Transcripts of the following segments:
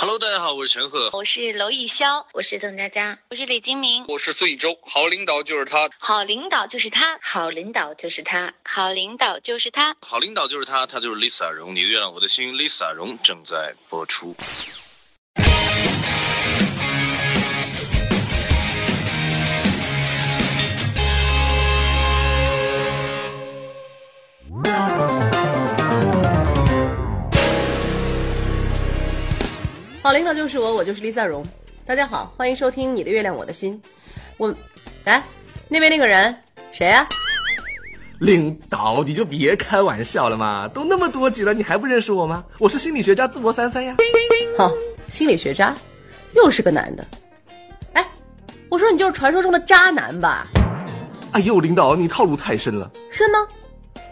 Hello，大家好，我是陈赫，我是娄艺潇，我是邓家佳，我是李金铭，我是孙艺洲。好领导就是他，好领导就是他，好领导就是他，好领导就是他，好领导就是他，他就是 Lisa 荣，你的月亮我的心，Lisa 荣正在播出。领导就是我，我就是 Lisa 荣。大家好，欢迎收听《你的月亮我的心》。我，哎，那边那个人谁呀、领导，你就别开玩笑了嘛！都那么多集了，你还不认识我吗？我是心理学家淄博三三呀。好、心理学渣，又是个男的。哎，我说你就是传说中的渣男吧？哎呦，领导，你套路太深了。是吗？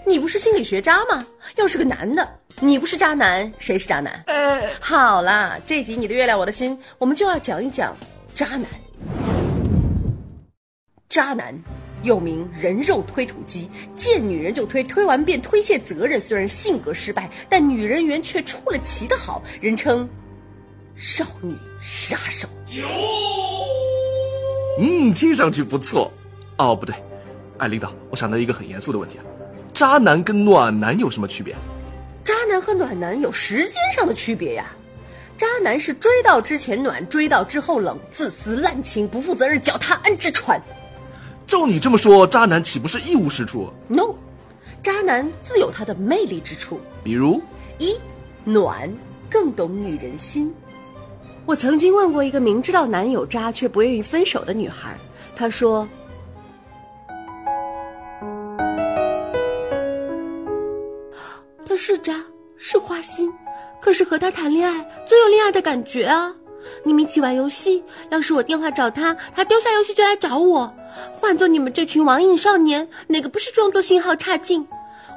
你不是心理学渣吗？又是个男的，你不是渣男，谁是渣男？哎，好啦，这集你的月亮我的心，我们就要讲一讲渣男。渣男又名人肉推土机，见女人就推，推完便推卸责任。虽然性格失败，但女人缘却出了奇的好，人称少女杀手。嗯，听上去不错。哦，不对，哎，领导，我想到一个很严肃的问题啊，渣男跟暖男有什么区别？和暖男有时间上的区别呀。渣男是追到之前暖，追到之后冷，自私滥情，不负责任，脚踏安之船。照你这么说，渣男岂不是一无是处？No，渣男自有他的魅力之处。比如，一，暖，更懂女人心。我曾经问过一个明知道男友渣却不愿意分手的女孩，她说：“他是渣，是花心，可是和他谈恋爱最有恋爱的感觉啊！你们一起玩游戏，要是我电话找他，他丢下游戏就来找我。换做你们这群网瘾少年，哪个不是装作信号差劲？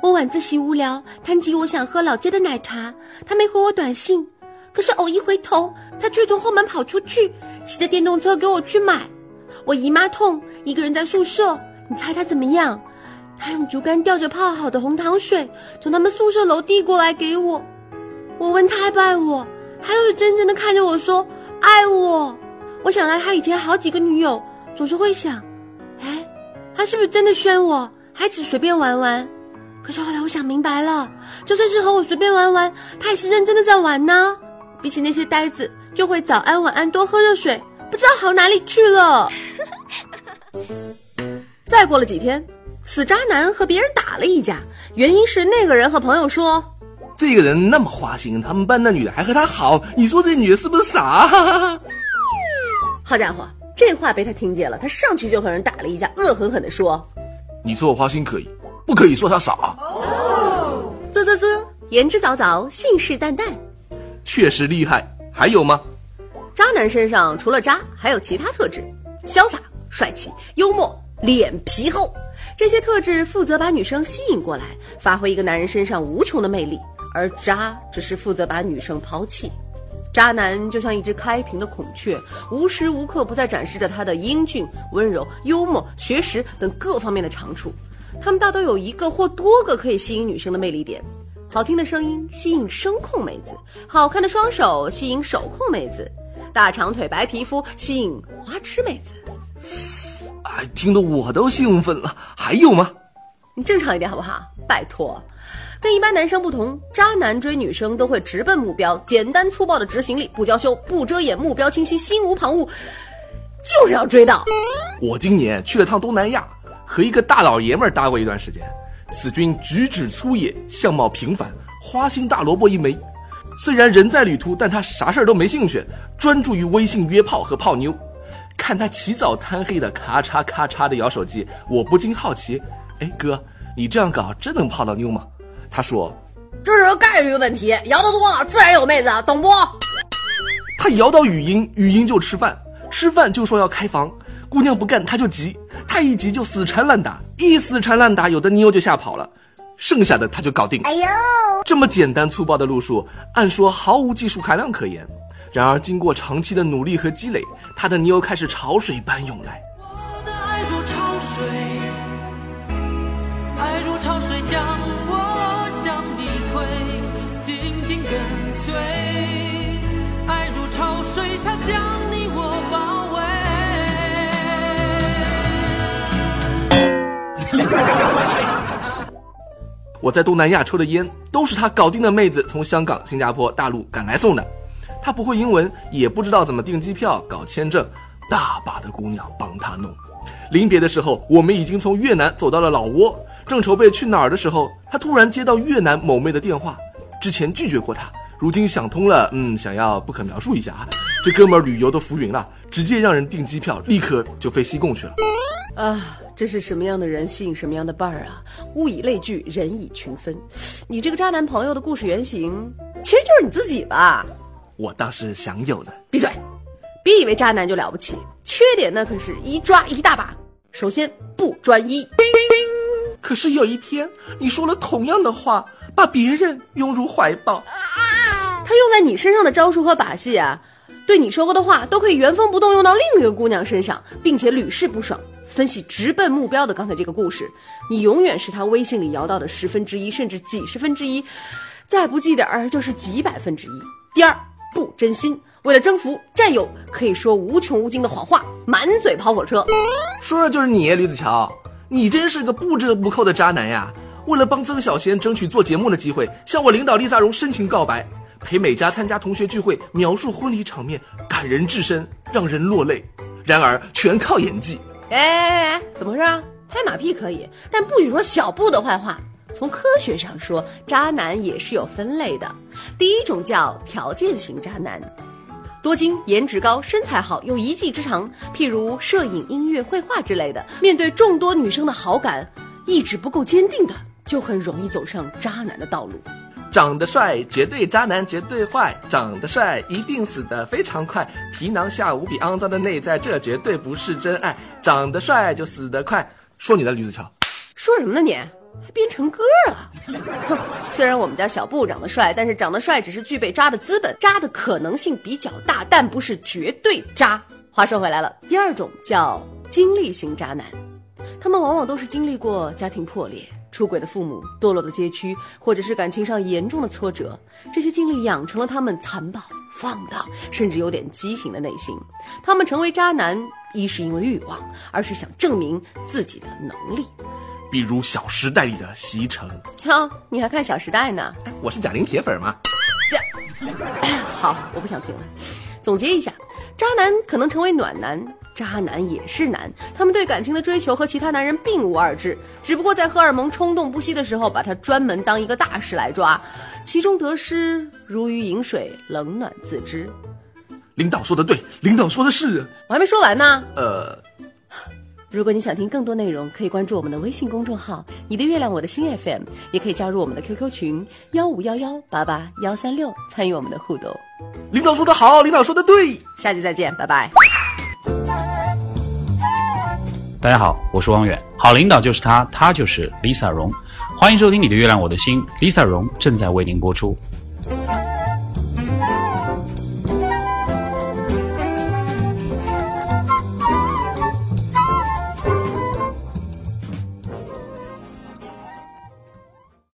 我晚自习无聊，谈起我想喝老街的奶茶，他没回我短信，可是偶一回头，他却从后门跑出去，骑着电动车给我去买。我姨妈痛，一个人在宿舍，你猜他怎么样？他用竹竿吊着泡好的红糖水，从他们宿舍楼递过来给我。我问他爱不爱我，他又是真正的看着我说爱我。我想到他以前好几个女友，总是会想，哎，他是不是真的宣我，还只随便玩玩？可是后来我想明白了，就算是和我随便玩玩，他也是认真的在玩呢。比起那些呆子，就会早安晚安，多喝热水，不知道好哪里去了。再过了几天，此渣男和别人打了一架，原因是那个人和朋友说，这个人那么花心，他们班那女的还和他好，你说这女的是不是傻？哈哈哈好家伙，这话被他听见了，他上去就和人打了一架，恶狠狠地说你说我花心可以，不可以说他傻。：“啧啧啧，言之凿凿，信誓旦旦。”确实厉害。还有吗？渣男身上除了渣，还有其他特质：潇洒、帅气、幽默、脸皮厚。这些特质负责把女生吸引过来，发挥一个男人身上无穷的魅力；而渣只是负责把女生抛弃。渣男就像一只开屏的孔雀，无时无刻不在展示着他的英俊、温柔、幽默、学识等各方面的长处。他们大都有一个或多个可以吸引女生的魅力点。好听的声音吸引声控妹子，好看的双手吸引手控妹子，大长腿白皮肤吸引花痴妹子。哎，听得我都兴奋了。还有吗？你正常一点好不好？拜托，跟一般男生不同，渣男追女生都会直奔目标，简单粗暴的执行力，不娇羞，不遮掩，目标清晰，心无旁骛，就是要追到。我今年去了趟东南亚，和一个大老爷们儿搭过一段时间。此君举止粗野，相貌平凡，花心大萝卜一枚。虽然人在旅途，但他啥事儿都没兴趣，专注于微信约炮和泡妞。看他起早贪黑的咔嚓咔嚓的摇手机，我不禁好奇：哎哥，你这样搞真能泡到妞吗？他说这是个概率问题，摇的多了自然有妹子，懂不？他摇到语音，语音就吃饭，吃饭就说要开房，姑娘不干他就急，他一急就死缠烂打，一死缠烂打，有的妞就吓跑了，剩下的他就搞定。哎呦，这么简单粗暴的路数，按说毫无技术含量可言，然而，经过长期的努力和积累，他的妞开始潮水般涌来。我的爱如潮水，爱如潮水将我向你推，紧紧跟随。爱如潮水，它将你我包围。我在东南亚抽的烟，都是他搞定的妹子从香港、新加坡、大陆赶来送的。他不会英文，也不知道怎么订机票、搞签证，大把的姑娘帮他弄。临别的时候，我们已经从越南走到了老挝，正筹备去哪儿的时候，他突然接到越南某妹的电话，之前拒绝过他，如今想通了，嗯，想要不可描述一下啊。这哥们儿旅游都浮云了，直接让人订机票，立刻就飞西贡去了。啊，这是什么样的人吸引什么样的伴儿啊？物以类聚，人以群分。你这个渣男朋友的故事原型，其实就是你自己吧？我倒是想有的。闭嘴！别以为渣男就了不起，缺点那可是一抓一大把。首先不专一，可是有一天你说了同样的话，把别人拥入怀抱，他用在你身上的招数和把戏啊，对你说过的话都可以原封不动用到另一个姑娘身上，并且屡试不爽。分析直奔目标的刚才这个故事，你永远是他微信里摇到的十分之一，甚至几十分之一，再不济点儿就是几百分之一。第二，不真心，为了征服战友，可以说无穷无尽的谎话，满嘴跑火车。说的就是你，吕子乔，你真是个不折不扣的渣男呀！为了帮曾小贤争取做节目的机会，向我领导丽萨荣深情告白，陪美嘉参加同学聚会，描述婚礼场面，感人至深，让人落泪。然而全靠演技。哎哎哎，怎么回事啊？拍马屁可以，但不许说小布的坏话。从科学上说，渣男也是有分类的。第一种叫条件型渣男，多金、颜值高、身材好，有一技之长，譬如摄影、音乐、绘画之类的。面对众多女生的好感，意志不够坚定的，就很容易走上渣男的道路。长得帅绝对渣男绝对坏，长得帅一定死得非常快，皮囊下无比肮脏的内在，这绝对不是真爱。长得帅就死得快，说你的吕子乔，说什么呢你？还编成歌啊！哼，虽然我们家小布长得帅，但是长得帅只是具备渣的资本，渣的可能性比较大，但不是绝对渣。话说回来了，第二种叫经历型渣男，他们往往都是经历过家庭破裂。出轨的父母、堕落的街区，或者是感情上严重的挫折，这些经历养成了他们残暴、放荡，甚至有点畸形的内心。他们成为渣男，一是因为欲望，二是想证明自己的能力。比如《小时代》里的席城。哈，你还看《小时代》呢？我是贾玲铁粉嘛。这，好，我不想听了。总结一下，渣男可能成为暖男。渣男也是男，他们对感情的追求和其他男人并无二致，只不过在荷尔蒙冲动不息的时候，把他专门当一个大事来抓，其中得失如鱼饮水，冷暖自知。领导说的对，领导说的是，我还没说完呢。呃，如果你想听更多内容，可以关注我们的微信公众号“你的月亮我的心 FM”，也可以加入我们的 QQ 群幺五幺幺八八幺三六，参与我们的互动。领导说的好，领导说的对，下期再见，拜拜。大家好，我是汪远。好领导就是他，他就是 Lisa 荣。欢迎收听《你的月亮我的心》，Lisa 荣正在为您播出。